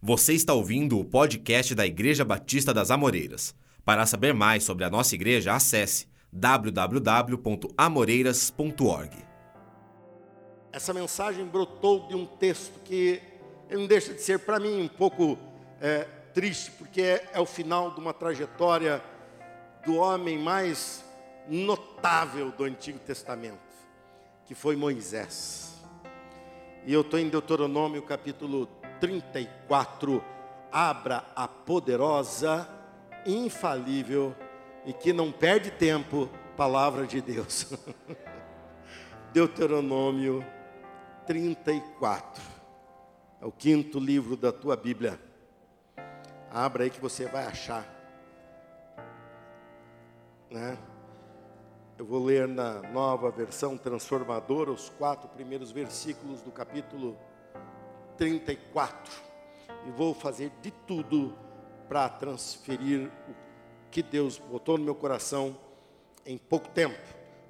Você está ouvindo o podcast da Igreja Batista das Amoreiras. Para saber mais sobre a nossa igreja, acesse www.amoreiras.org. Essa mensagem brotou de um texto que não deixa de ser, para mim, um pouco é, triste, porque é, é o final de uma trajetória do homem mais notável do Antigo Testamento, que foi Moisés. E eu estou em Deuteronômio capítulo 34. Abra a poderosa, infalível e que não perde tempo, palavra de Deus. Deuteronômio 34. É o quinto livro da tua Bíblia. Abra aí que você vai achar. Né? Eu vou ler na nova versão transformadora os quatro primeiros versículos do capítulo 34. E vou fazer de tudo para transferir o que Deus botou no meu coração em pouco tempo.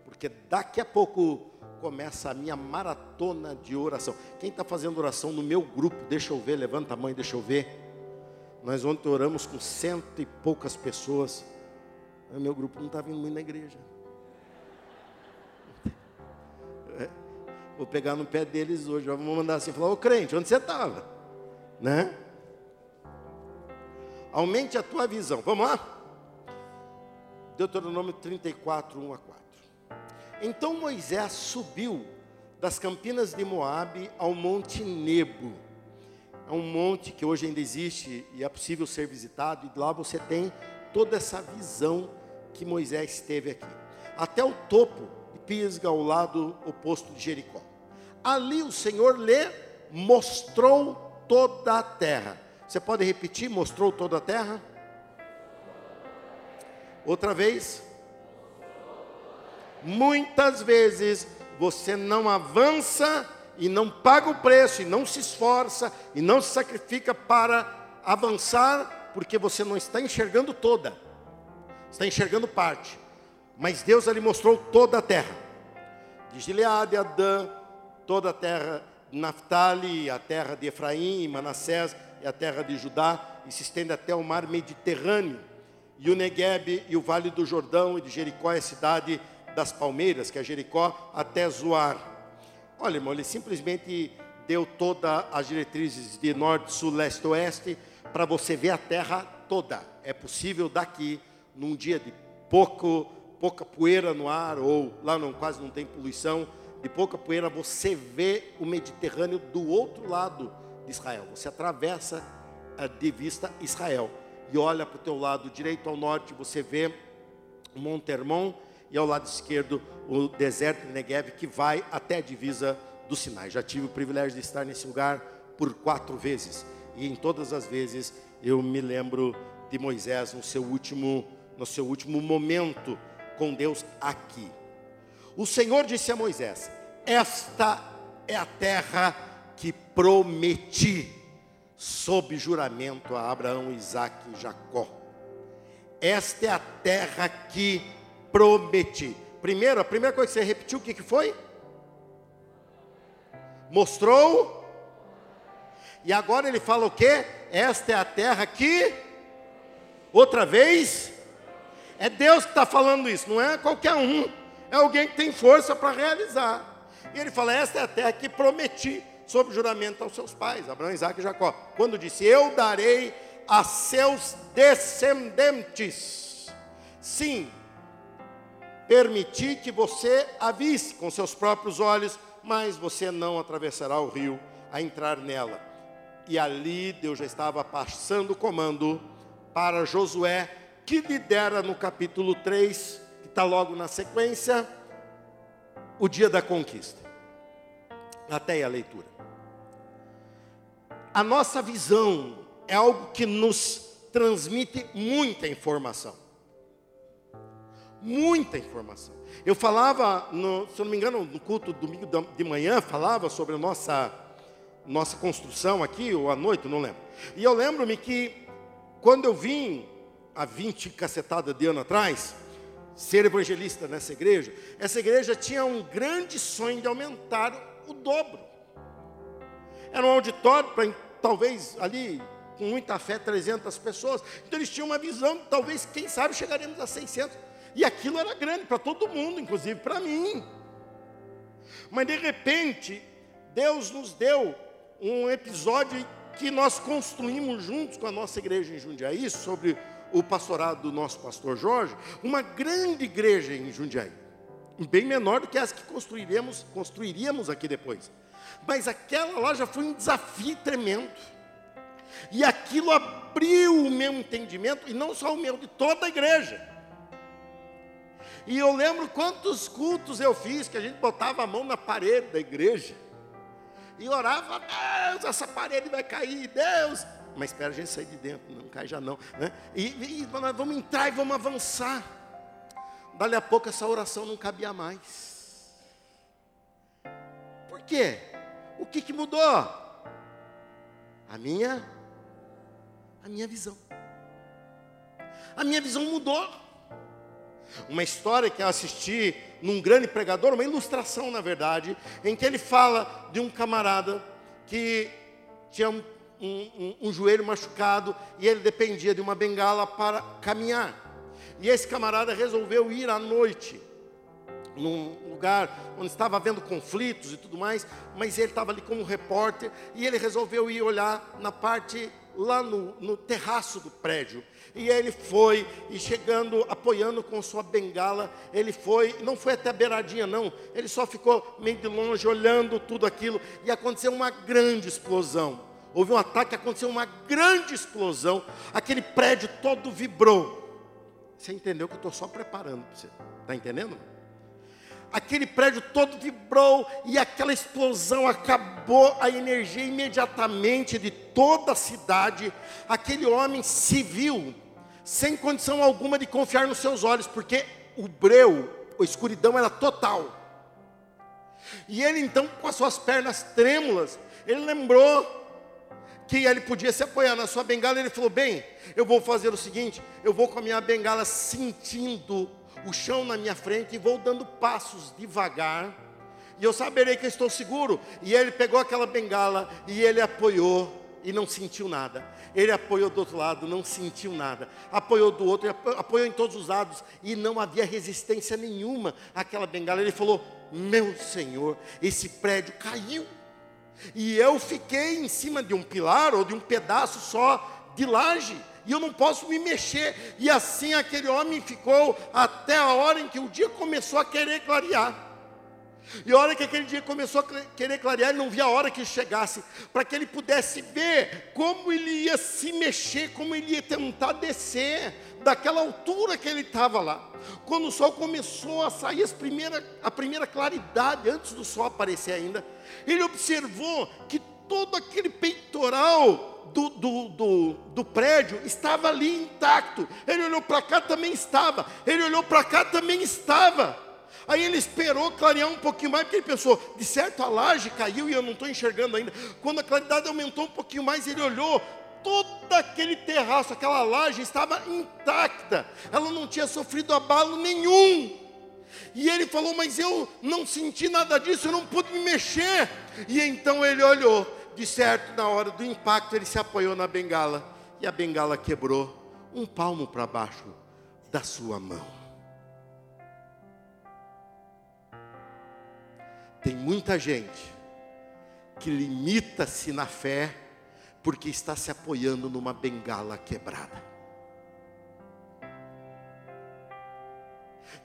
Porque daqui a pouco começa a minha maratona de oração. Quem está fazendo oração no meu grupo, deixa eu ver, levanta a mão e deixa eu ver. Nós ontem oramos com cento e poucas pessoas. O meu grupo não está vindo muito na igreja. Vou pegar no pé deles hoje. Vamos mandar assim, falar, ô crente, onde você estava? Né? Aumente a tua visão. Vamos lá? Deuteronômio 34, 1 a 4. Então Moisés subiu das campinas de Moabe ao monte Nebo. É um monte que hoje ainda existe e é possível ser visitado, e lá você tem toda essa visão que Moisés teve aqui. Até o topo de Pisga, ao lado oposto de Jericó. Ali o Senhor lhe mostrou toda a terra. Você pode repetir? Mostrou toda a terra? Outra vez. Muitas vezes você não avança e não paga o preço, e não se esforça, e não se sacrifica para avançar, porque você não está enxergando toda, está enxergando parte. Mas Deus ali mostrou toda a terra, de Gileade, Adã, toda a terra de Naphtali, a terra de Efraim e Manassés e a terra de Judá, e se estende até o mar Mediterrâneo, e o Negueb e o vale do Jordão, e de Jericó é a cidade das palmeiras, que é Jericó, até Zoar. Olha, irmão, ele simplesmente deu todas as diretrizes de norte, sul, leste, oeste, para você ver a terra toda. É possível daqui, num dia de pouco, pouca poeira no ar, ou lá não, quase não tem poluição, de pouca poeira, você vê o Mediterrâneo do outro lado de Israel. Você atravessa eh, de vista Israel e olha para o teu lado direito ao norte, você vê o Monte Hermon e ao lado esquerdo o deserto de Negev que vai até a divisa do Sinai. Já tive o privilégio de estar nesse lugar por quatro vezes e em todas as vezes eu me lembro de Moisés no seu último no seu último momento com Deus aqui. O Senhor disse a Moisés: Esta é a terra que prometi, sob juramento a Abraão, Isaac e Jacó. Esta é a terra que prometi. Primeiro, a primeira coisa que você repetiu, o que, que foi? Mostrou. E agora ele fala o quê? Esta é a terra que. Outra vez. É Deus que está falando isso, não é qualquer um é alguém que tem força para realizar. E ele fala: Esta é a terra que prometi sob juramento aos seus pais, Abraão, Isaac e Jacó. Quando disse: Eu darei a seus descendentes. Sim, permiti que você a visse com seus próprios olhos, mas você não atravessará o rio a entrar nela. E ali Deus já estava passando o comando para Josué, que lidera no capítulo 3 está logo na sequência, o dia da conquista. Até a leitura. A nossa visão é algo que nos transmite muita informação. Muita informação. Eu falava, no, se eu não me engano, no culto domingo de manhã, falava sobre a nossa, nossa construção aqui, ou à noite, não lembro. E eu lembro-me que, quando eu vim, há 20 cacetada de ano atrás, ser evangelista nessa igreja, essa igreja tinha um grande sonho de aumentar o dobro. Era um auditório para talvez ali com muita fé, 300 pessoas. Então eles tinham uma visão, talvez, quem sabe, chegaremos a 600. E aquilo era grande para todo mundo, inclusive para mim. Mas de repente, Deus nos deu um episódio que nós construímos juntos com a nossa igreja em Jundiaí, sobre o pastorado do nosso pastor Jorge, uma grande igreja em Jundiaí. Bem menor do que as que construiremos, construiríamos aqui depois. Mas aquela lá já foi um desafio tremendo. E aquilo abriu o meu entendimento, e não só o meu, de toda a igreja. E eu lembro quantos cultos eu fiz, que a gente botava a mão na parede da igreja. E orava, Deus, essa parede vai cair, Deus. Mas espera a gente sair de dentro, não cai já não. Né? E, e nós vamos entrar e vamos avançar. Dali a pouco essa oração não cabia mais. Por quê? O que, que mudou? A minha a minha visão. A minha visão mudou. Uma história que eu assisti num grande pregador, uma ilustração na verdade, em que ele fala de um camarada que tinha um, um, um, joelho machucado e ele dependia de uma bengala para caminhar. E esse camarada resolveu ir à noite num lugar onde estava havendo conflitos e tudo mais, mas ele estava ali como repórter e ele resolveu ir olhar na parte lá no, no terraço do prédio. E ele foi, e chegando, apoiando com sua bengala, ele foi, não foi até a beiradinha, não, ele só ficou meio de longe, olhando tudo aquilo, e aconteceu uma grande explosão. Houve um ataque, aconteceu uma grande explosão, aquele prédio todo vibrou. Você entendeu que eu estou só preparando para você, está entendendo? aquele prédio todo vibrou e aquela explosão acabou a energia imediatamente de toda a cidade. Aquele homem viu sem condição alguma de confiar nos seus olhos, porque o breu, a escuridão era total. E ele então, com as suas pernas trêmulas, ele lembrou que ele podia se apoiar na sua bengala. Ele falou: Bem, eu vou fazer o seguinte: eu vou com a minha bengala sentindo o chão na minha frente e vou dando passos devagar, e eu saberei que eu estou seguro. E ele pegou aquela bengala e ele apoiou e não sentiu nada. Ele apoiou do outro lado, não sentiu nada. Apoiou do outro, apoiou em todos os lados e não havia resistência nenhuma àquela bengala. Ele falou: Meu Senhor, esse prédio caiu. E eu fiquei em cima de um pilar ou de um pedaço só de laje e eu não posso me mexer. E assim aquele homem ficou até a hora em que o dia começou a querer clarear. E a hora que aquele dia começou a querer clarear, ele não via a hora que chegasse, para que ele pudesse ver como ele ia se mexer, como ele ia tentar descer daquela altura que ele estava lá. Quando o sol começou a sair as primeira, a primeira claridade, antes do sol aparecer ainda, ele observou que todo aquele peitoral do, do, do, do prédio estava ali intacto. Ele olhou para cá, também estava. Ele olhou para cá, também estava. Aí ele esperou clarear um pouquinho mais, porque ele pensou, de certo a laje caiu e eu não estou enxergando ainda. Quando a claridade aumentou um pouquinho mais, ele olhou, todo aquele terraço, aquela laje estava intacta, ela não tinha sofrido abalo nenhum. E ele falou, mas eu não senti nada disso, eu não pude me mexer. E então ele olhou, de certo, na hora do impacto, ele se apoiou na bengala e a bengala quebrou um palmo para baixo da sua mão. Tem muita gente que limita-se na fé porque está se apoiando numa bengala quebrada.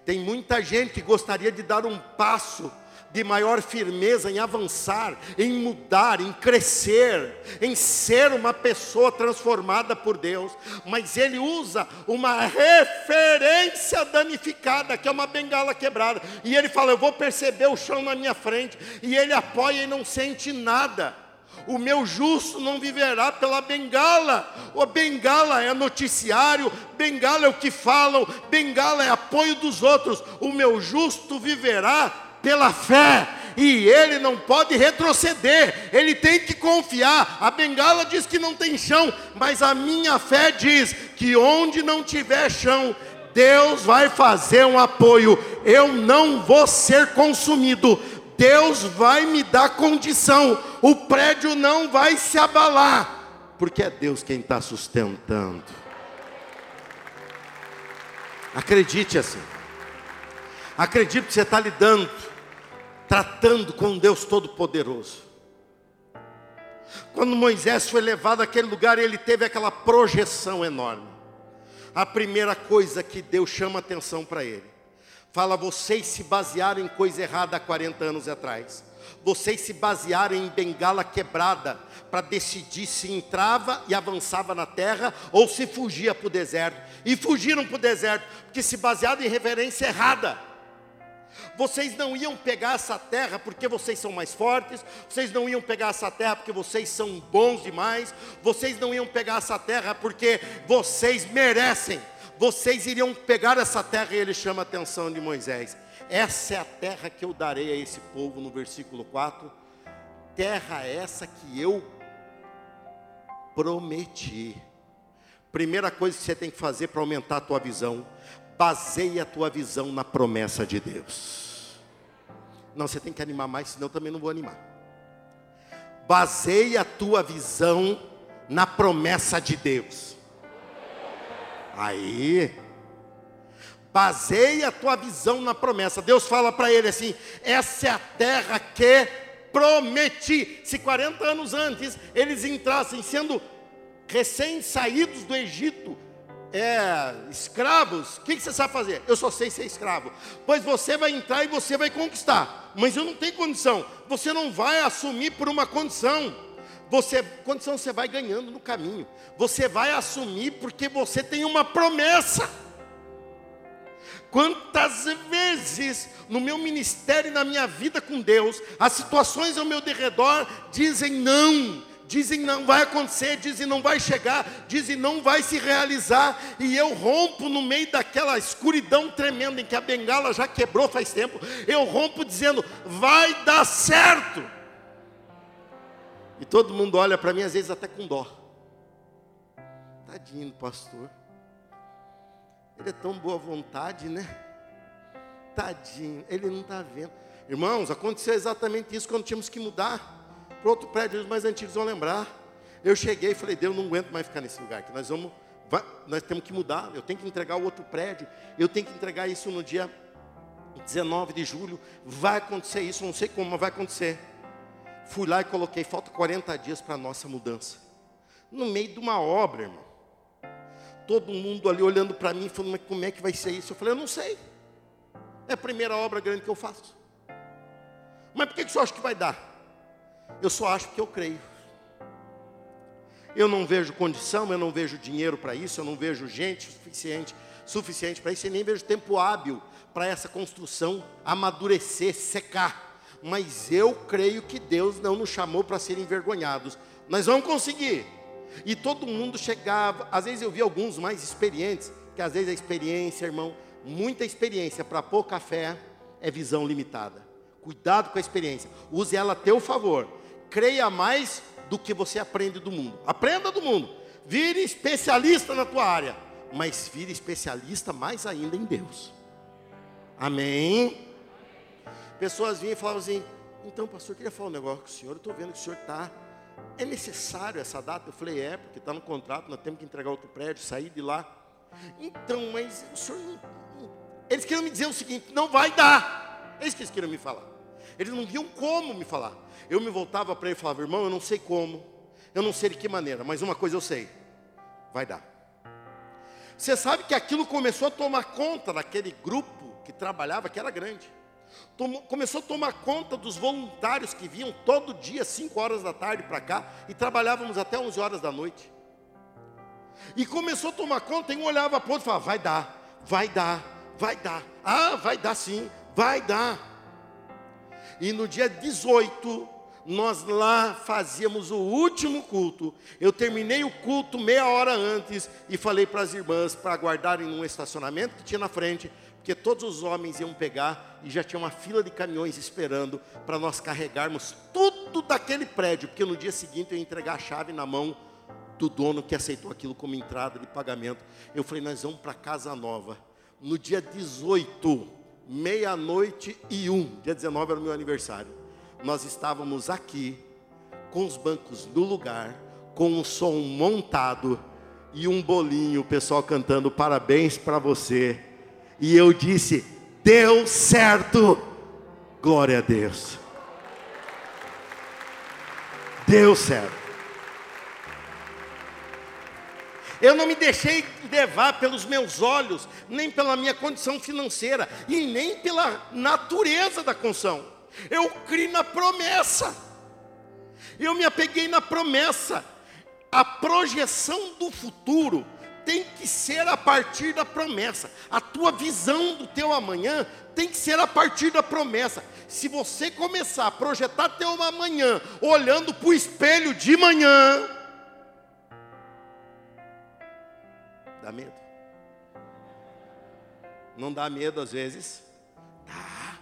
Tem muita gente que gostaria de dar um passo de maior firmeza em avançar, em mudar, em crescer, em ser uma pessoa transformada por Deus, mas ele usa uma referência danificada, que é uma bengala quebrada, e ele fala: Eu vou perceber o chão na minha frente, e ele apoia e não sente nada. O meu justo não viverá pela bengala. O bengala é noticiário, bengala é o que falam, bengala é apoio dos outros. O meu justo viverá pela fé. E ele não pode retroceder, ele tem que confiar. A bengala diz que não tem chão, mas a minha fé diz que onde não tiver chão, Deus vai fazer um apoio. Eu não vou ser consumido. Deus vai me dar condição. O prédio não vai se abalar porque é Deus quem está sustentando. Acredite assim. Acredite que você está lidando, tratando com Deus Todo-Poderoso. Quando Moisés foi levado àquele lugar, ele teve aquela projeção enorme. A primeira coisa que Deus chama atenção para ele, fala: vocês se basearam em coisa errada há 40 anos atrás. Vocês se basearam em bengala quebrada para decidir se entrava e avançava na terra ou se fugia para o deserto. E fugiram para o deserto, porque se basearam em reverência errada. Vocês não iam pegar essa terra porque vocês são mais fortes, vocês não iam pegar essa terra porque vocês são bons demais, vocês não iam pegar essa terra porque vocês merecem. Vocês iriam pegar essa terra e ele chama a atenção de Moisés. Essa é a terra que eu darei a esse povo no versículo 4. Terra essa que eu prometi. Primeira coisa que você tem que fazer para aumentar a tua visão, baseie a tua visão na promessa de Deus. Não, você tem que animar mais, senão eu também não vou animar. Baseie a tua visão na promessa de Deus. Aí, baseie a tua visão na promessa. Deus fala para ele assim: essa é a terra que prometi. Se 40 anos antes eles entrassem sendo recém-saídos do Egito, é, escravos, o que, que você sabe fazer? Eu só sei ser escravo. Pois você vai entrar e você vai conquistar. Mas eu não tenho condição. Você não vai assumir por uma condição. Você, condição você vai ganhando no caminho. Você vai assumir porque você tem uma promessa. Quantas vezes no meu ministério e na minha vida com Deus, as situações ao meu derredor dizem não dizem não vai acontecer, dizem não vai chegar, dizem não vai se realizar, e eu rompo no meio daquela escuridão tremenda em que a bengala já quebrou faz tempo, eu rompo dizendo vai dar certo. E todo mundo olha para mim às vezes até com dó. Tadinho do pastor. Ele é tão boa vontade, né? Tadinho, ele não está vendo. Irmãos, aconteceu exatamente isso quando tínhamos que mudar para outro prédio, os mais antigos vão lembrar. Eu cheguei e falei, Deus, não aguento mais ficar nesse lugar, que nós vamos, vai, nós temos que mudar, eu tenho que entregar o outro prédio, eu tenho que entregar isso no dia 19 de julho, vai acontecer isso, não sei como, mas vai acontecer. Fui lá e coloquei, falta 40 dias para a nossa mudança. No meio de uma obra, irmão. Todo mundo ali olhando para mim, falando, mas como é que vai ser isso? Eu falei, eu não sei. É a primeira obra grande que eu faço. Mas por que, que você acha que vai dar? Eu só acho que eu creio. Eu não vejo condição, eu não vejo dinheiro para isso, eu não vejo gente suficiente, suficiente para isso, e nem vejo tempo hábil para essa construção amadurecer, secar. Mas eu creio que Deus não nos chamou para ser envergonhados. Nós vamos conseguir. E todo mundo chegava, às vezes eu vi alguns mais experientes, que às vezes a experiência, irmão, muita experiência para pouca fé é visão limitada. Cuidado com a experiência, use ela a teu favor creia mais do que você aprende do mundo. Aprenda do mundo. Vire especialista na tua área, mas vire especialista mais ainda em Deus. Amém. Pessoas vinham e falavam assim: então, pastor, eu queria falar um negócio com o senhor. Eu estou vendo que o senhor está. É necessário essa data? Eu falei: é, porque está no contrato, nós temos que entregar outro prédio, sair de lá. Então, mas o senhor não. Eles queriam me dizer o seguinte: não vai dar. É isso que eles queriam me falar. Eles não viam como me falar. Eu me voltava para ele e falava, irmão, eu não sei como, eu não sei de que maneira, mas uma coisa eu sei, vai dar. Você sabe que aquilo começou a tomar conta daquele grupo que trabalhava, que era grande. Tomou, começou a tomar conta dos voluntários que vinham todo dia, 5 horas da tarde para cá, e trabalhávamos até 11 horas da noite. E começou a tomar conta, e um olhava para o outro e falava, vai dar, vai dar, vai dar. Ah, vai dar sim, vai dar. E no dia 18, nós lá fazíamos o último culto. Eu terminei o culto meia hora antes e falei para as irmãs para guardarem num estacionamento que tinha na frente, porque todos os homens iam pegar e já tinha uma fila de caminhões esperando para nós carregarmos tudo daquele prédio, porque no dia seguinte eu ia entregar a chave na mão do dono que aceitou aquilo como entrada de pagamento. Eu falei, nós vamos para Casa Nova. No dia 18, meia-noite e um, dia 19 era o meu aniversário nós estávamos aqui, com os bancos no lugar, com um som montado e um bolinho, o pessoal cantando parabéns para você. E eu disse: deu certo, glória a Deus. Deu certo. Eu não me deixei levar pelos meus olhos, nem pela minha condição financeira, e nem pela natureza da condição. Eu criei na promessa. Eu me apeguei na promessa. A projeção do futuro tem que ser a partir da promessa. A tua visão do teu amanhã tem que ser a partir da promessa. Se você começar a projetar teu amanhã olhando para o espelho de manhã, dá medo. Não dá medo às vezes? Dá.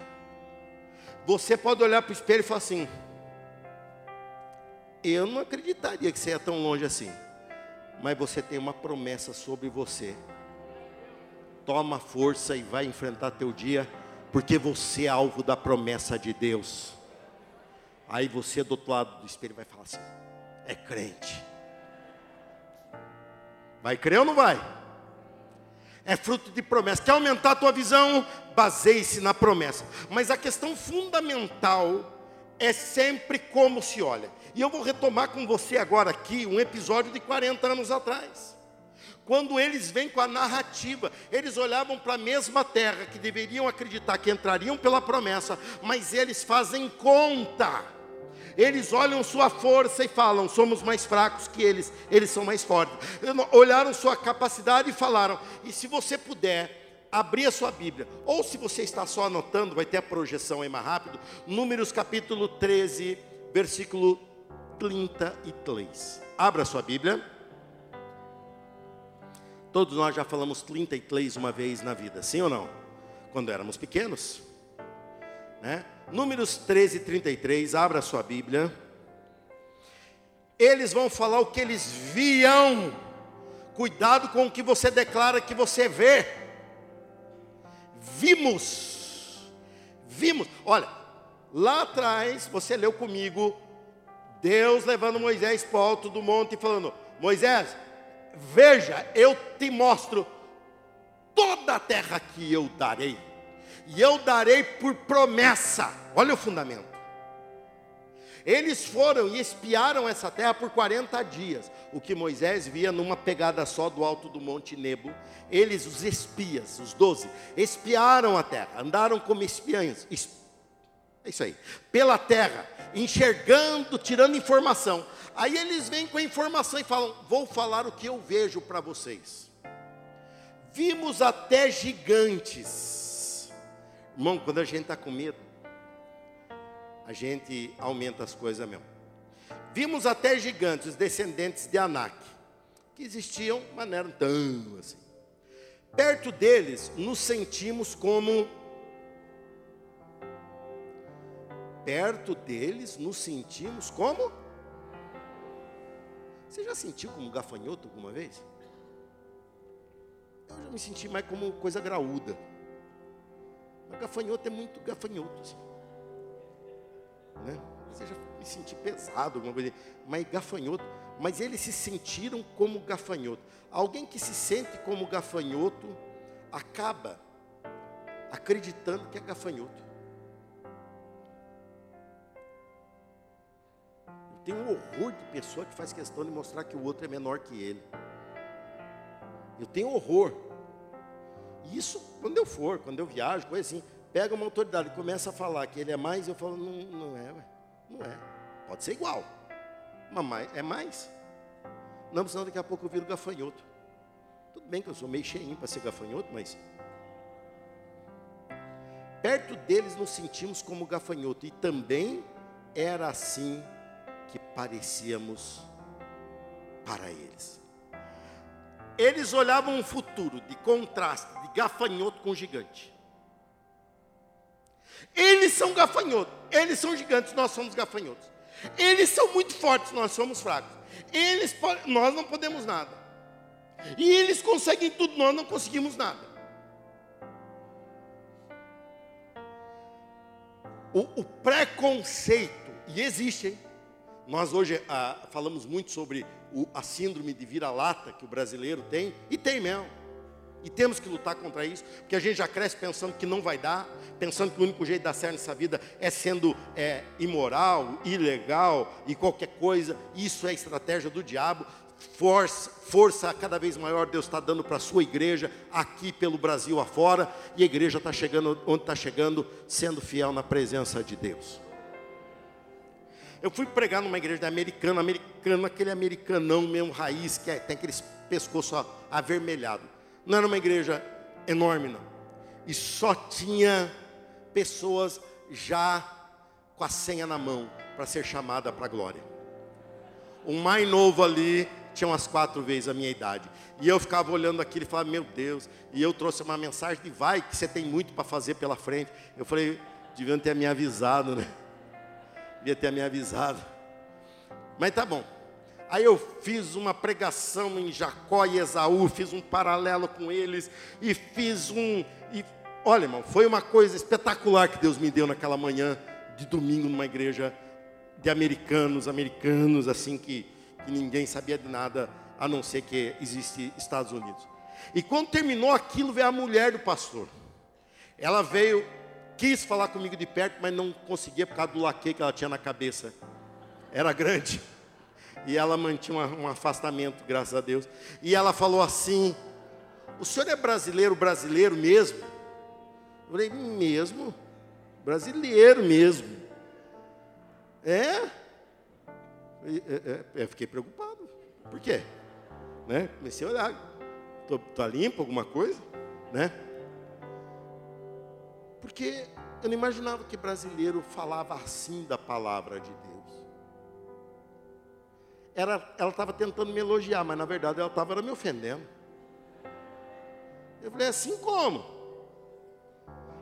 Você pode olhar para o espelho e falar assim: eu não acreditaria que você ia tão longe assim. Mas você tem uma promessa sobre você. Toma força e vai enfrentar teu dia, porque você é alvo da promessa de Deus. Aí você do outro lado do espelho vai falar assim: é crente. Vai crer ou não vai? É fruto de promessa. Quer aumentar a tua visão? Baseie-se na promessa. Mas a questão fundamental é sempre como se olha. E eu vou retomar com você agora aqui um episódio de 40 anos atrás. Quando eles vêm com a narrativa, eles olhavam para a mesma terra que deveriam acreditar que entrariam pela promessa, mas eles fazem conta. Eles olham sua força e falam: somos mais fracos que eles, eles são mais fortes. Olharam sua capacidade e falaram: e se você puder, abrir a sua Bíblia, ou se você está só anotando, vai ter a projeção aí mais rápido, Números capítulo 13, versículo 33. Abra sua Bíblia. Todos nós já falamos 33 uma vez na vida, sim ou não? Quando éramos pequenos. Né? Números 13 33, abra sua Bíblia. Eles vão falar o que eles viam. Cuidado com o que você declara que você vê. Vimos. Vimos. Olha, lá atrás, você leu comigo Deus levando Moisés para o alto do monte e falando: Moisés, veja, eu te mostro toda a terra que eu darei, e eu darei por promessa. Olha o fundamento. Eles foram e espiaram essa terra por 40 dias. O que Moisés via numa pegada só do alto do Monte Nebo. Eles, os espias, os doze, espiaram a terra, andaram como espiãs. É isso aí. Pela terra enxergando, tirando informação. Aí eles vêm com a informação e falam: Vou falar o que eu vejo para vocês. Vimos até gigantes. Irmão, quando a gente está com medo, a gente aumenta as coisas mesmo. Vimos até gigantes, descendentes de Anak, que existiam, mas não eram tão assim. Perto deles, nos sentimos como perto deles nos sentimos como? Você já sentiu como gafanhoto alguma vez? Eu já me senti mais como coisa graúda. Mas gafanhoto é muito gafanhoto. Assim. Né? Já me senti pesado, alguma coisa. Mas gafanhoto. Mas eles se sentiram como gafanhoto. Alguém que se sente como gafanhoto acaba acreditando que é gafanhoto. Tem um horror de pessoa que faz questão de mostrar que o outro é menor que ele. Eu tenho horror. E isso quando eu for, quando eu viajo, coisa assim, pega uma autoridade e começa a falar que ele é mais, eu falo, não, não é, ué. Não é. Pode ser igual. Mas é mais. Não, senão daqui a pouco eu viro gafanhoto. Tudo bem que eu sou meio cheinho para ser gafanhoto, mas. Perto deles nos sentimos como gafanhoto. E também era assim que parecíamos para eles. Eles olhavam um futuro de contraste, de gafanhoto com gigante. Eles são gafanhotos, eles são gigantes, nós somos gafanhotos. Eles são muito fortes, nós somos fracos. Eles, nós não podemos nada. E eles conseguem tudo, nós não conseguimos nada. O, o preconceito, e existe, hein? Nós hoje ah, falamos muito sobre o, a síndrome de vira-lata que o brasileiro tem, e tem mesmo. E temos que lutar contra isso, porque a gente já cresce pensando que não vai dar, pensando que o único jeito de dar certo nessa vida é sendo é, imoral, ilegal e qualquer coisa. Isso é estratégia do diabo. Força, força cada vez maior Deus está dando para a sua igreja, aqui pelo Brasil afora, e a igreja está chegando onde está chegando, sendo fiel na presença de Deus. Eu fui pregar numa igreja americana, americano, aquele americanão mesmo, raiz, que é, tem aqueles pescoço avermelhado. Não era uma igreja enorme, não. E só tinha pessoas já com a senha na mão para ser chamada para a glória. O mais novo ali tinha umas quatro vezes a minha idade. E eu ficava olhando aquilo e falava, meu Deus. E eu trouxe uma mensagem de vai, que você tem muito para fazer pela frente. Eu falei, deviam ter me avisado, né? Devia ter me avisado. Mas tá bom. Aí eu fiz uma pregação em Jacó e Esaú, fiz um paralelo com eles e fiz um. E, olha, irmão, foi uma coisa espetacular que Deus me deu naquela manhã de domingo numa igreja de americanos, americanos assim que, que ninguém sabia de nada a não ser que existe Estados Unidos. E quando terminou aquilo, veio a mulher do pastor. Ela veio, quis falar comigo de perto, mas não conseguia por causa do laque que ela tinha na cabeça. Era grande. E ela mantinha um afastamento, graças a Deus. E ela falou assim: O senhor é brasileiro, brasileiro mesmo? Eu falei: Mesmo? Brasileiro mesmo. É? Eu fiquei preocupado. Por quê? Né? Comecei a olhar. Está limpo alguma coisa? Né? Porque eu não imaginava que brasileiro falava assim da palavra de Deus era, ela estava tentando me elogiar, mas na verdade ela estava me ofendendo. Eu falei, assim como?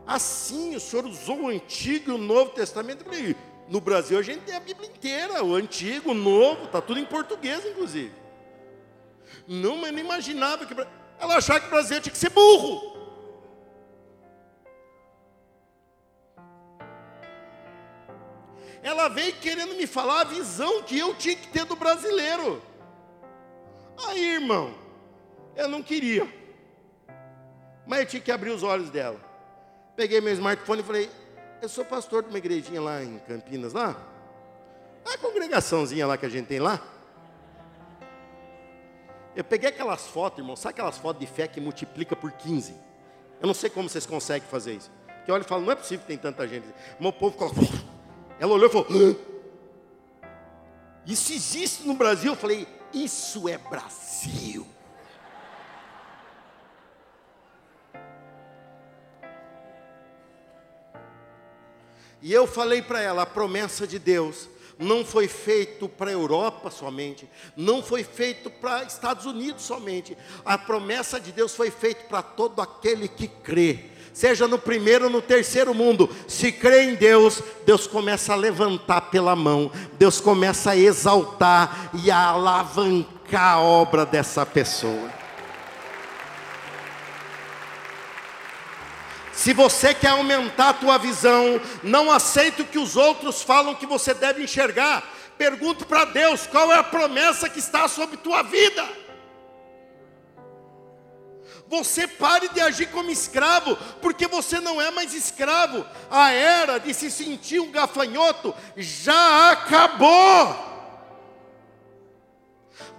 Assim, o senhor usou o Antigo e o Novo Testamento. Eu falei, no Brasil a gente tem a Bíblia inteira, o Antigo, o Novo, está tudo em português, inclusive. Não, mas não imaginava que. Ela achava que o Brasil tinha que ser burro. Ela veio querendo me falar a visão que eu tinha que ter do brasileiro. Aí, irmão, eu não queria, mas eu tinha que abrir os olhos dela. Peguei meu smartphone e falei: Eu sou pastor de uma igrejinha lá em Campinas, lá. A congregaçãozinha lá que a gente tem lá. Eu peguei aquelas fotos, irmão, sabe aquelas fotos de fé que multiplica por 15? Eu não sei como vocês conseguem fazer isso. Porque olha e falo, não é possível que tem tanta gente. Meu povo ficou. Ela olhou e falou: Hã? Isso existe no Brasil? Eu falei: Isso é Brasil. E eu falei para ela: a promessa de Deus não foi feito para a Europa somente, não foi feito para Estados Unidos somente. A promessa de Deus foi feita para todo aquele que crê seja no primeiro ou no terceiro mundo, se crê em Deus, Deus começa a levantar pela mão, Deus começa a exaltar e a alavancar a obra dessa pessoa. Se você quer aumentar a tua visão, não aceite o que os outros falam que você deve enxergar. Pergunte para Deus qual é a promessa que está sobre tua vida. Você pare de agir como escravo, porque você não é mais escravo. A era de se sentir um gafanhoto já acabou.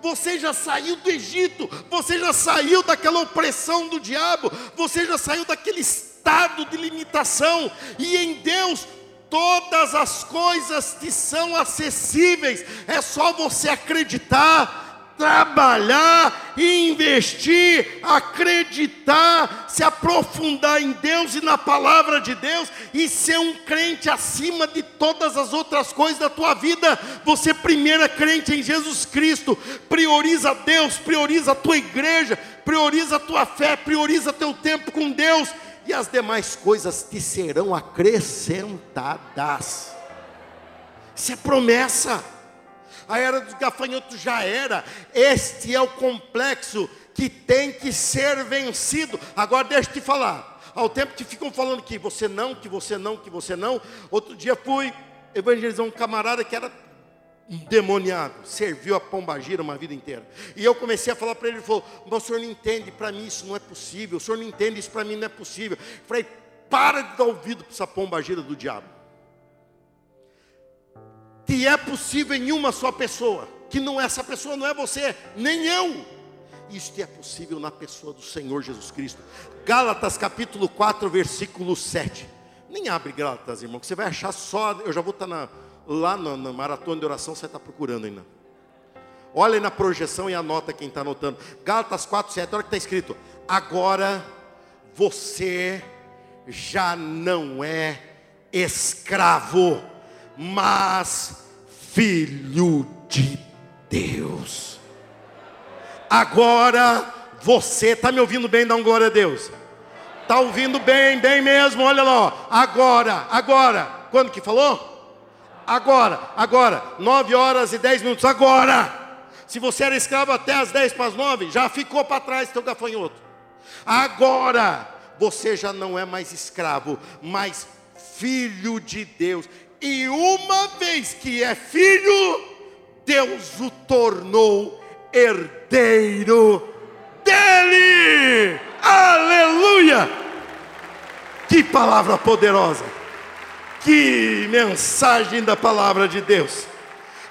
Você já saiu do Egito, você já saiu daquela opressão do diabo, você já saiu daquele estado de limitação, e em Deus todas as coisas te são acessíveis, é só você acreditar trabalhar, investir, acreditar, se aprofundar em Deus e na palavra de Deus e ser um crente acima de todas as outras coisas da tua vida. Você primeiro é crente em Jesus Cristo, prioriza Deus, prioriza a tua igreja, prioriza a tua fé, prioriza teu tempo com Deus e as demais coisas te serão acrescentadas. Isso é promessa a era dos gafanhotos já era. Este é o complexo que tem que ser vencido. Agora deixa eu te falar. Ao tempo que ficam falando que você não, que você não, que você não. Outro dia fui evangelizar um camarada que era endemoniado, serviu a pombagira uma vida inteira. E eu comecei a falar para ele, ele falou, mas o senhor não entende, para mim isso não é possível, o senhor não entende, isso para mim não é possível. Eu falei, para de dar ouvido para essa pombagira do diabo. Que é possível em uma só pessoa, que não é essa pessoa, não é você, nem eu. Isto é possível na pessoa do Senhor Jesus Cristo. Gálatas capítulo 4, versículo 7. Nem abre Gálatas, irmão, que você vai achar só. Eu já vou estar na, lá na, na maratona de oração, você está procurando ainda. Olha aí na projeção e anota quem está anotando. Gálatas 4, 7, olha que está escrito. Agora você já não é escravo, mas filho de Deus. Agora você, está me ouvindo bem? Dá um glória a Deus. Está ouvindo bem, bem mesmo, olha lá. Agora, agora. Quando que falou? Agora, agora. Nove horas e dez minutos, agora. Se você era escravo até as dez para as nove, já ficou para trás teu gafanhoto. Agora, você já não é mais escravo, mas filho de Deus. E uma vez que é filho, Deus o tornou herdeiro dele. Aleluia! Que palavra poderosa! Que mensagem da palavra de Deus!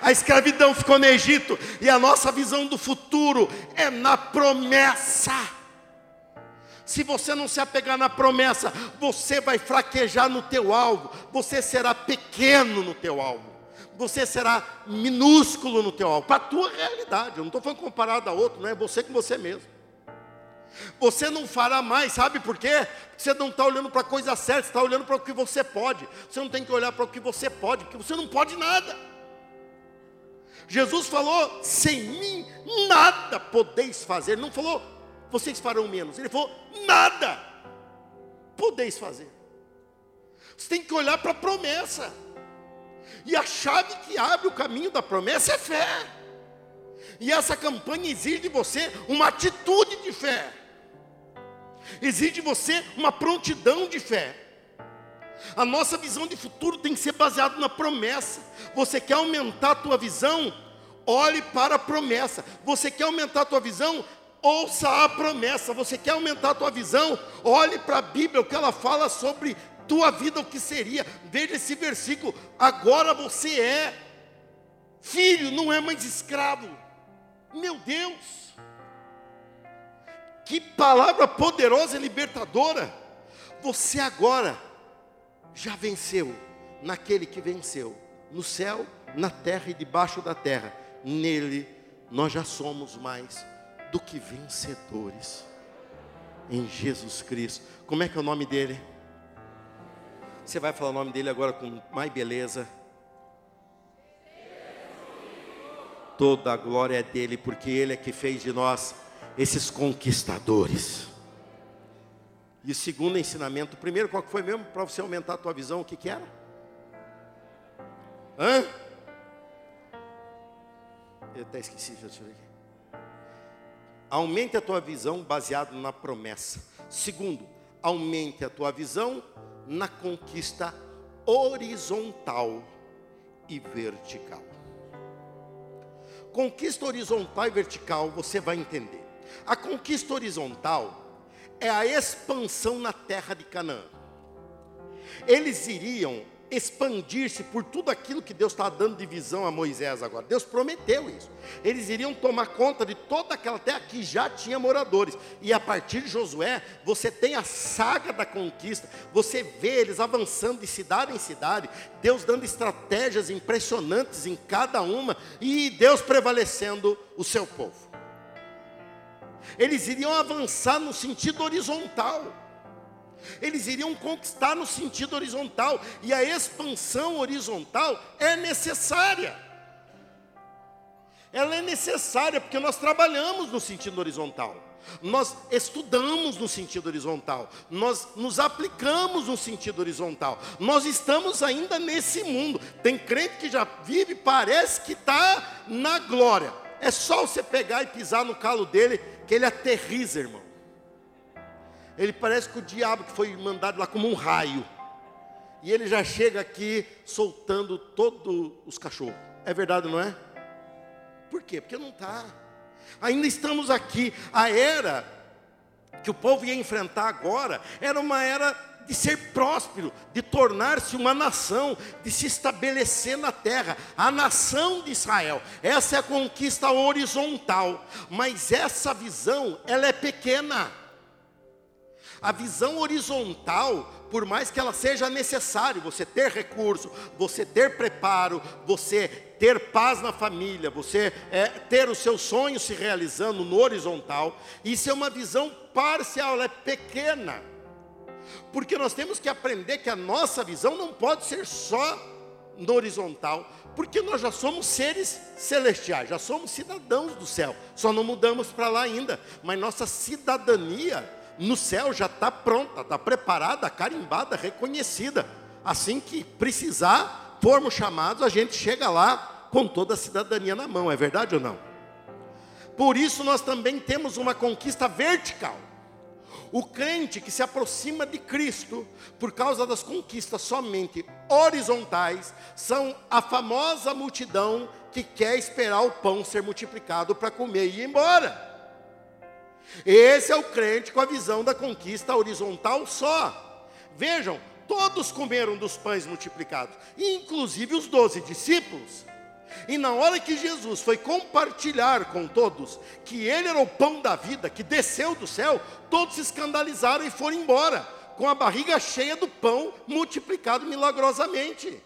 A escravidão ficou no Egito e a nossa visão do futuro é na promessa. Se você não se apegar na promessa, você vai fraquejar no teu alvo, você será pequeno no teu alvo, você será minúsculo no teu alvo, para a tua realidade. Eu não estou falando comparado a outro, não é você com você mesmo. Você não fará mais, sabe por quê? Você não está olhando para a coisa certa, você está olhando para o que você pode. Você não tem que olhar para o que você pode, porque você não pode nada. Jesus falou: sem mim nada podeis fazer. Ele não falou, vocês farão menos. Ele falou, nada podeis fazer. Você tem que olhar para a promessa. E a chave que abre o caminho da promessa é fé. E essa campanha exige de você uma atitude de fé exige de você uma prontidão de fé. A nossa visão de futuro tem que ser baseada na promessa. Você quer aumentar a tua visão? Olhe para a promessa. Você quer aumentar a tua visão? Ouça a promessa. Você quer aumentar a tua visão? Olhe para a Bíblia, o que ela fala sobre tua vida, o que seria. Veja esse versículo. Agora você é filho, não é mais escravo. Meu Deus! Que palavra poderosa e libertadora! Você agora já venceu naquele que venceu, no céu, na terra e debaixo da terra. Nele nós já somos mais do que vencedores. Em Jesus Cristo. Como é que é o nome dele? Você vai falar o nome dele agora com mais beleza. Toda a glória é dele, porque ele é que fez de nós esses conquistadores. E o segundo ensinamento, o primeiro qual que foi mesmo? Para você aumentar a tua visão, o que que era? Hã? Eu até esqueci, deixa eu ver aqui. Aumente a tua visão baseado na promessa. Segundo, aumente a tua visão na conquista horizontal e vertical. Conquista horizontal e vertical, você vai entender. A conquista horizontal é a expansão na terra de Canaã. Eles iriam expandir-se por tudo aquilo que Deus está dando de visão a Moisés agora. Deus prometeu isso. Eles iriam tomar conta de toda aquela terra que já tinha moradores. E a partir de Josué, você tem a saga da conquista. Você vê eles avançando de cidade em cidade, Deus dando estratégias impressionantes em cada uma e Deus prevalecendo o seu povo eles iriam avançar no sentido horizontal. Eles iriam conquistar no sentido horizontal, e a expansão horizontal é necessária. Ela é necessária porque nós trabalhamos no sentido horizontal. Nós estudamos no sentido horizontal, nós nos aplicamos no sentido horizontal, nós estamos ainda nesse mundo. Tem crente que já vive, parece que está na glória, é só você pegar e pisar no calo dele que ele aterriza, irmão. Ele parece que o diabo que foi mandado lá como um raio. E ele já chega aqui soltando todos os cachorros. É verdade, não é? Por quê? Porque não está. Ainda estamos aqui. A era que o povo ia enfrentar agora era uma era de ser próspero, de tornar-se uma nação, de se estabelecer na terra, a nação de Israel. Essa é a conquista horizontal, mas essa visão, ela é pequena. A visão horizontal, por mais que ela seja necessária, você ter recurso, você ter preparo, você ter paz na família, você é, ter os seus sonhos se realizando no horizontal, isso é uma visão parcial, ela é pequena. Porque nós temos que aprender que a nossa visão não pode ser só no horizontal, porque nós já somos seres celestiais, já somos cidadãos do céu, só não mudamos para lá ainda, mas nossa cidadania no céu já está pronta, está preparada, carimbada, reconhecida. Assim que precisar, formos chamados, a gente chega lá com toda a cidadania na mão, é verdade ou não? Por isso nós também temos uma conquista vertical. O crente que se aproxima de Cristo, por causa das conquistas somente horizontais, são a famosa multidão que quer esperar o pão ser multiplicado para comer e ir embora. Esse é o crente com a visão da conquista horizontal só. Vejam, todos comeram dos pães multiplicados, inclusive os doze discípulos. E na hora que Jesus foi compartilhar com todos que ele era o pão da vida, que desceu do céu, todos se escandalizaram e foram embora, com a barriga cheia do pão multiplicado milagrosamente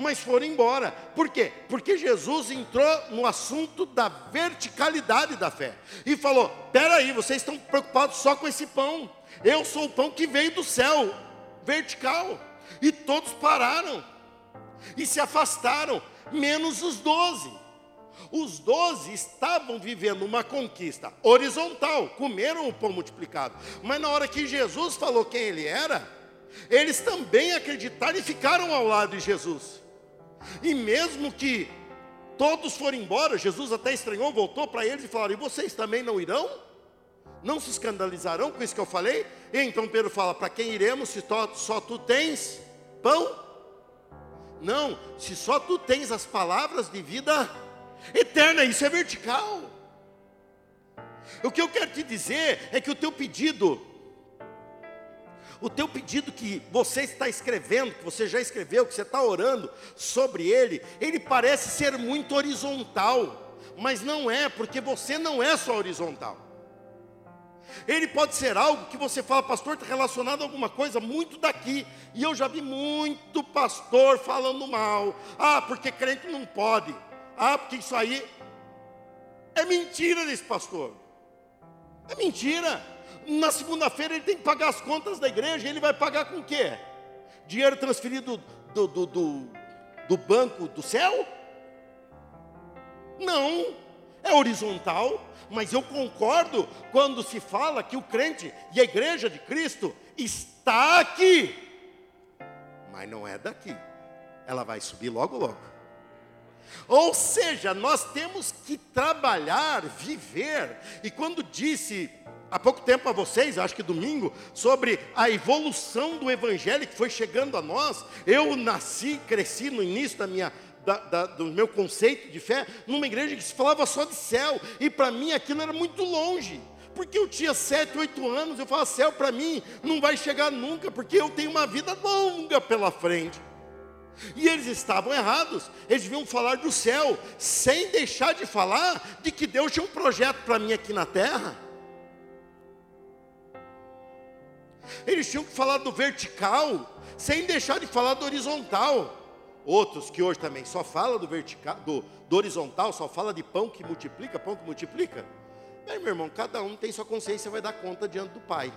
mas foram embora. Por quê? Porque Jesus entrou no assunto da verticalidade da fé e falou: peraí, vocês estão preocupados só com esse pão. Eu sou o pão que veio do céu, vertical. E todos pararam e se afastaram, menos os doze. Os doze estavam vivendo uma conquista horizontal, comeram o pão multiplicado. Mas na hora que Jesus falou quem ele era, eles também acreditaram e ficaram ao lado de Jesus. E mesmo que todos forem embora, Jesus até estranhou, voltou para eles e falou: E vocês também não irão? Não se escandalizarão com isso que eu falei? E então Pedro fala: Para quem iremos se só tu tens pão? Não, se só tu tens as palavras de vida eterna, isso é vertical. O que eu quero te dizer é que o teu pedido o teu pedido que você está escrevendo, que você já escreveu, que você está orando sobre ele, ele parece ser muito horizontal, mas não é, porque você não é só horizontal. Ele pode ser algo que você fala, pastor, está relacionado a alguma coisa muito daqui. E eu já vi muito pastor falando mal. Ah, porque crente não pode. Ah, porque isso aí é mentira desse pastor. É mentira na segunda-feira ele tem que pagar as contas da igreja, ele vai pagar com o quê? Dinheiro transferido do, do, do, do banco do céu? Não, é horizontal, mas eu concordo quando se fala que o crente e a igreja de Cristo está aqui, mas não é daqui, ela vai subir logo, logo. Ou seja, nós temos que trabalhar, viver, e quando disse há pouco tempo a vocês, acho que domingo, sobre a evolução do evangelho que foi chegando a nós. Eu nasci, cresci no início da minha da, da, do meu conceito de fé, numa igreja que se falava só de céu, e para mim aquilo era muito longe, porque eu tinha sete, oito anos, eu falava, céu para mim não vai chegar nunca, porque eu tenho uma vida longa pela frente. E eles estavam errados, eles deviam falar do céu, sem deixar de falar de que Deus tinha um projeto para mim aqui na terra. Eles tinham que falar do vertical, sem deixar de falar do horizontal. Outros que hoje também só fala do vertical, do, do horizontal, só fala de pão que multiplica, pão que multiplica. Aí, meu irmão, cada um tem sua consciência, vai dar conta diante do Pai.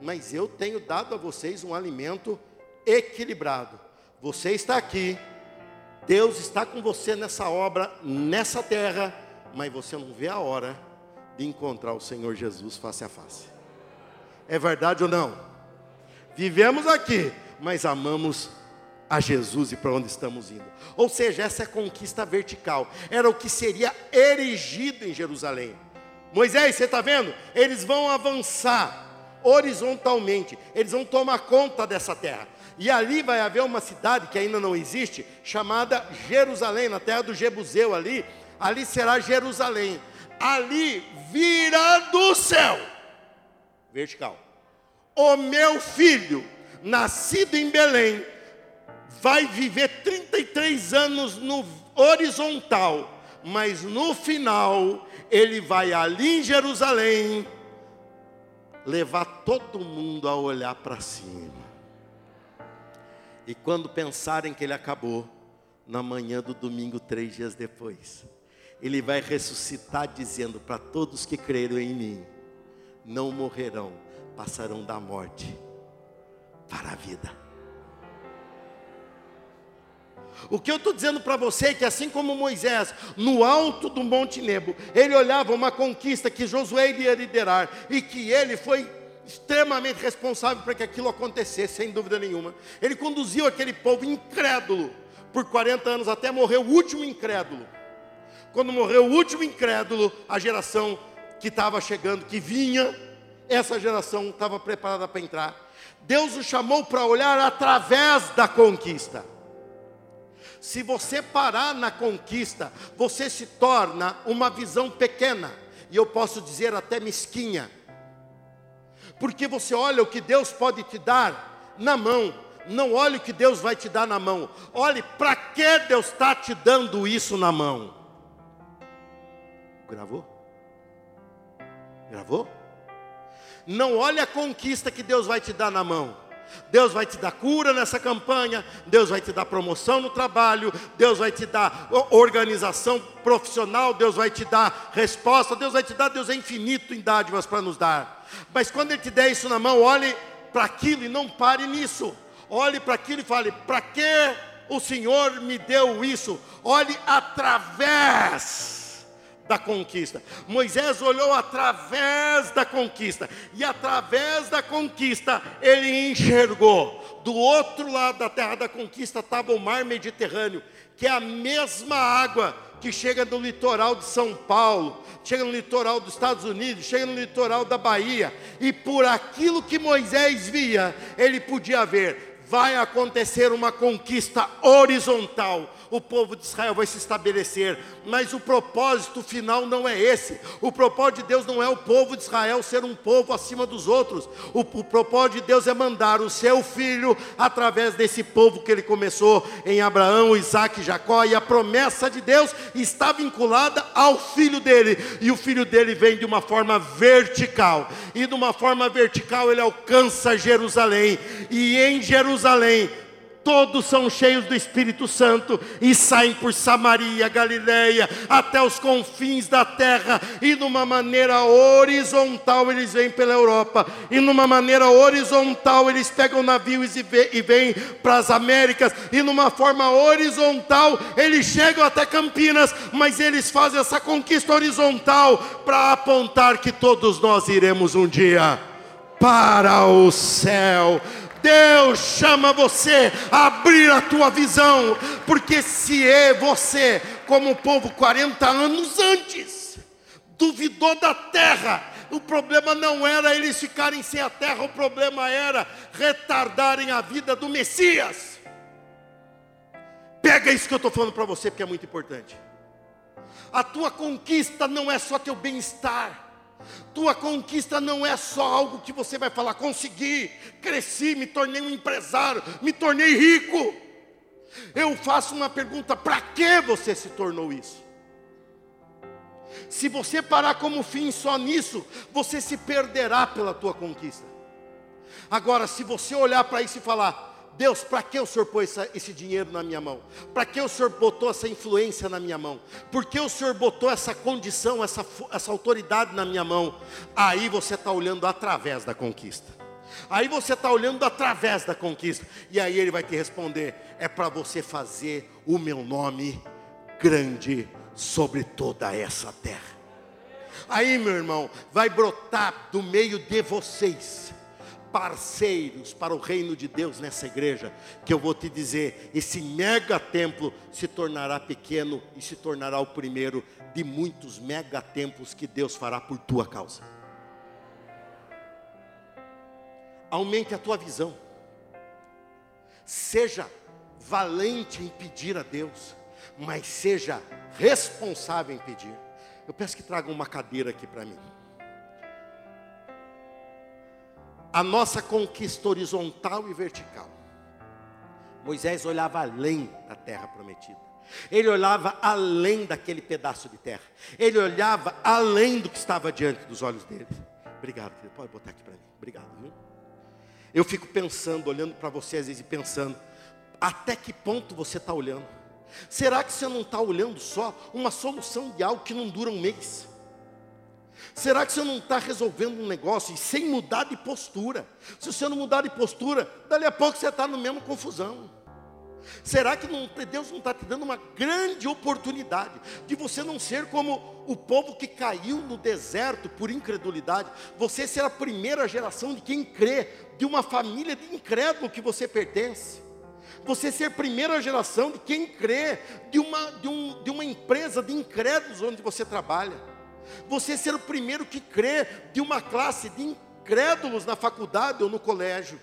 Mas eu tenho dado a vocês um alimento equilibrado. Você está aqui, Deus está com você nessa obra, nessa terra, mas você não vê a hora de encontrar o Senhor Jesus face a face. É verdade ou não? Vivemos aqui, mas amamos a Jesus e para onde estamos indo. Ou seja, essa é conquista vertical. Era o que seria erigido em Jerusalém. Moisés, você está vendo? Eles vão avançar horizontalmente, eles vão tomar conta dessa terra. E ali vai haver uma cidade que ainda não existe, chamada Jerusalém, na terra do Jebuseu ali. Ali será Jerusalém. Ali virá do céu, vertical. O meu filho, nascido em Belém, vai viver 33 anos no horizontal, mas no final ele vai ali em Jerusalém levar todo mundo a olhar para cima. E quando pensarem que ele acabou, na manhã do domingo, três dias depois, ele vai ressuscitar dizendo para todos que creram em mim: não morrerão, passarão da morte para a vida. O que eu estou dizendo para você é que assim como Moisés, no alto do Monte Nebo, ele olhava uma conquista que Josué iria liderar e que ele foi extremamente responsável para que aquilo acontecesse, sem dúvida nenhuma. Ele conduziu aquele povo incrédulo por 40 anos até morrer o último incrédulo. Quando morreu o último incrédulo, a geração que estava chegando, que vinha, essa geração estava preparada para entrar. Deus o chamou para olhar através da conquista. Se você parar na conquista, você se torna uma visão pequena, e eu posso dizer até mesquinha porque você olha o que Deus pode te dar na mão, não olhe o que Deus vai te dar na mão, olhe para que Deus está te dando isso na mão. Gravou? Gravou? Não olhe a conquista que Deus vai te dar na mão. Deus vai te dar cura nessa campanha, Deus vai te dar promoção no trabalho, Deus vai te dar organização profissional, Deus vai te dar resposta, Deus vai te dar, Deus é infinito em dádivas para nos dar. Mas quando Ele te der isso na mão, olhe para aquilo e não pare nisso. Olhe para aquilo e fale: para que o Senhor me deu isso? Olhe através da conquista. Moisés olhou através da conquista, e através da conquista ele enxergou. Do outro lado da terra da conquista estava o mar Mediterrâneo, que é a mesma água que chega no litoral de São Paulo, chega no litoral dos Estados Unidos, chega no litoral da Bahia, e por aquilo que Moisés via, ele podia ver vai acontecer uma conquista horizontal. O povo de Israel vai se estabelecer, mas o propósito final não é esse. O propósito de Deus não é o povo de Israel ser um povo acima dos outros. O, o propósito de Deus é mandar o seu filho através desse povo que ele começou em Abraão, Isaac e Jacó, e a promessa de Deus está vinculada ao filho dele, e o filho dele vem de uma forma vertical, e de uma forma vertical ele alcança Jerusalém, e em Jerusalém Jerusalém, todos são cheios do Espírito Santo e saem por Samaria, Galileia, até os confins da terra, e numa maneira horizontal eles vêm pela Europa, e numa maneira horizontal eles pegam navios e vêm para as Américas, e numa forma horizontal eles chegam até Campinas, mas eles fazem essa conquista horizontal para apontar que todos nós iremos um dia para o céu. Deus chama você a abrir a tua visão, porque se é você, como o povo 40 anos antes, duvidou da terra, o problema não era eles ficarem sem a terra, o problema era retardarem a vida do Messias. Pega isso que eu estou falando para você, porque é muito importante. A tua conquista não é só teu bem-estar. Tua conquista não é só algo que você vai falar, consegui, cresci, me tornei um empresário, me tornei rico. Eu faço uma pergunta: para que você se tornou isso? Se você parar como fim só nisso, você se perderá pela tua conquista. Agora, se você olhar para isso e falar, Deus, para que o Senhor pôs esse dinheiro na minha mão? Para que o Senhor botou essa influência na minha mão? Por que o Senhor botou essa condição, essa, essa autoridade na minha mão? Aí você está olhando através da conquista. Aí você está olhando através da conquista. E aí ele vai te responder: é para você fazer o meu nome grande sobre toda essa terra. Aí, meu irmão, vai brotar do meio de vocês parceiros para o reino de Deus nessa igreja, que eu vou te dizer, esse mega templo se tornará pequeno e se tornará o primeiro de muitos mega templos que Deus fará por tua causa. Aumente a tua visão. Seja valente em pedir a Deus, mas seja responsável em pedir. Eu peço que tragam uma cadeira aqui para mim. A nossa conquista horizontal e vertical. Moisés olhava além da terra prometida. Ele olhava além daquele pedaço de terra. Ele olhava além do que estava diante dos olhos dele. Obrigado, querido. Pode botar aqui para mim. Obrigado, viu? Eu fico pensando, olhando para você às vezes e pensando, até que ponto você está olhando? Será que você não está olhando só uma solução de algo que não dura um mês? Será que você não está resolvendo um negócio sem mudar de postura? Se você não mudar de postura, dali a pouco você está no mesmo confusão. Será que não, Deus não está te dando uma grande oportunidade de você não ser como o povo que caiu no deserto por incredulidade? Você ser a primeira geração de quem crê, de uma família de incrédulo que você pertence. Você ser a primeira geração de quem crê, de uma, de, um, de uma empresa de incrédulos onde você trabalha. Você ser o primeiro que crê de uma classe de incrédulos na faculdade ou no colégio.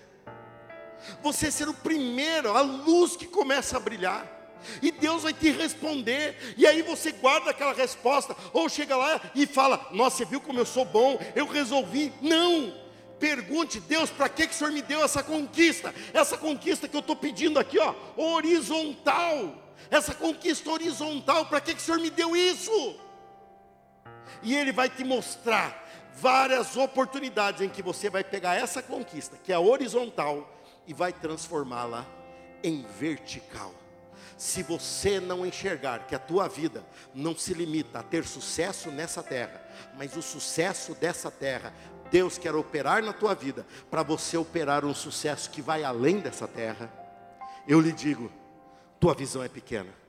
Você ser o primeiro, a luz que começa a brilhar. E Deus vai te responder, e aí você guarda aquela resposta, ou chega lá e fala: Nossa, você viu como eu sou bom, eu resolvi. Não, pergunte, Deus, para que, que o Senhor me deu essa conquista? Essa conquista que eu estou pedindo aqui, ó, horizontal. Essa conquista horizontal, para que, que o Senhor me deu isso? E Ele vai te mostrar várias oportunidades em que você vai pegar essa conquista, que é horizontal, e vai transformá-la em vertical. Se você não enxergar que a tua vida não se limita a ter sucesso nessa terra, mas o sucesso dessa terra, Deus quer operar na tua vida para você operar um sucesso que vai além dessa terra. Eu lhe digo, tua visão é pequena.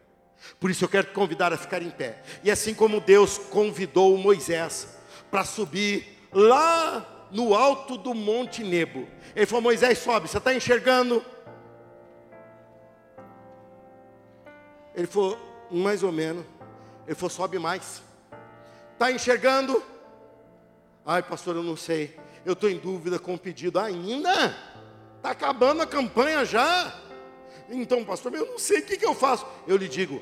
Por isso eu quero te convidar a ficar em pé. E assim como Deus convidou Moisés para subir lá no alto do Monte Nebo. Ele falou: Moisés, sobe, você está enxergando? Ele falou: mais ou menos. Ele falou: sobe mais. Está enxergando? Ai, pastor, eu não sei. Eu estou em dúvida com o pedido ainda. Está acabando a campanha já. Então, pastor, eu não sei o que, que eu faço. Eu lhe digo: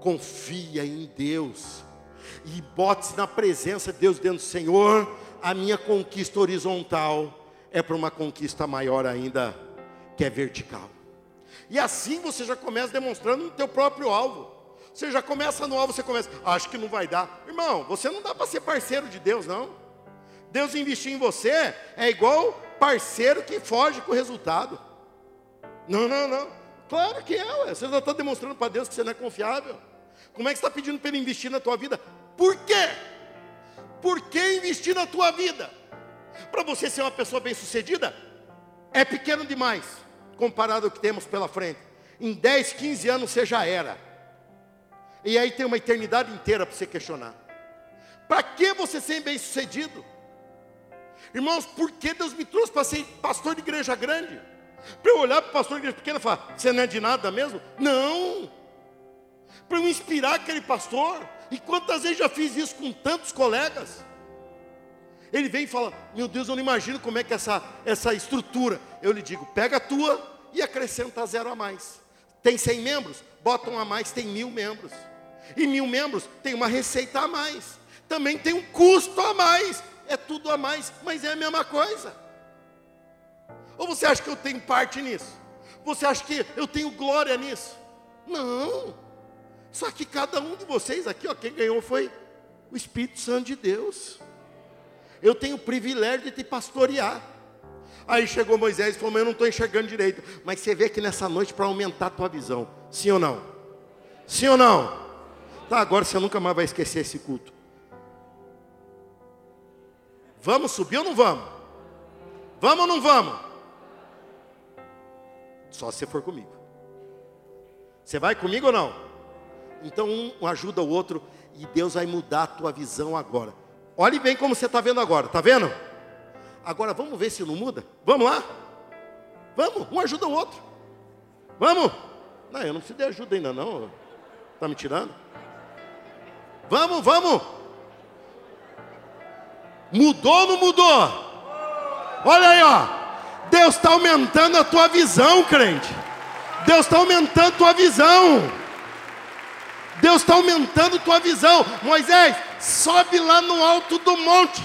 confia em Deus. E bote-se na presença de Deus, dizendo: Senhor, a minha conquista horizontal é para uma conquista maior ainda, que é vertical. E assim você já começa demonstrando no teu próprio alvo. Você já começa no alvo, você começa, acho que não vai dar. Irmão, você não dá para ser parceiro de Deus, não. Deus investir em você é igual parceiro que foge com o resultado. Não, não, não. Claro que é, ué. você já está demonstrando para Deus que você não é confiável. Como é que você está pedindo para Ele investir na tua vida? Por quê? Por que investir na tua vida? Para você ser uma pessoa bem-sucedida, é pequeno demais, comparado ao que temos pela frente. Em 10, 15 anos você já era. E aí tem uma eternidade inteira para você questionar. Para que você ser bem-sucedido? Irmãos, por que Deus me trouxe para ser pastor de igreja grande? Para eu olhar para o pastor de igreja pequena e falar, você não é de nada mesmo? Não. Para eu inspirar aquele pastor, e quantas vezes já fiz isso com tantos colegas? Ele vem e fala: Meu Deus, eu não imagino como é que essa, essa estrutura. Eu lhe digo: pega a tua e acrescenta zero a mais. Tem 100 membros? Bota um a mais, tem mil membros. E mil membros tem uma receita a mais. Também tem um custo a mais. É tudo a mais, mas é a mesma coisa. Ou você acha que eu tenho parte nisso? Você acha que eu tenho glória nisso? Não. Só que cada um de vocês aqui, ó, quem ganhou foi o Espírito Santo de Deus. Eu tenho o privilégio de te pastorear. Aí chegou Moisés e falou: Mas eu não estou enxergando direito. Mas você vê que nessa noite para aumentar a tua visão. Sim ou não? Sim ou não? Tá, agora você nunca mais vai esquecer esse culto. Vamos subir ou não vamos? Vamos ou não vamos? Só se você for comigo. Você vai comigo ou não? Então um ajuda o outro e Deus vai mudar a tua visão agora. Olhe bem como você está vendo agora, está vendo? Agora vamos ver se não muda? Vamos lá? Vamos, um ajuda o outro. Vamos? Não, eu não preciso de ajuda ainda não. Está me tirando? Vamos, vamos. Mudou ou não mudou? Olha aí, ó. Deus está aumentando a tua visão, crente. Deus está aumentando tua visão. Deus está aumentando tua visão. Moisés, sobe lá no alto do monte,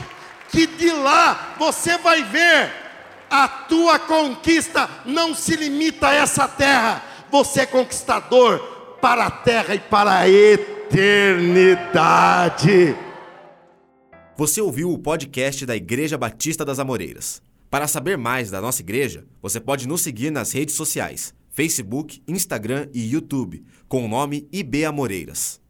que de lá você vai ver a tua conquista não se limita a essa terra. Você é conquistador para a terra e para a eternidade. Você ouviu o podcast da Igreja Batista das Amoreiras. Para saber mais da nossa igreja, você pode nos seguir nas redes sociais: Facebook, Instagram e YouTube, com o nome IB Amoreiras.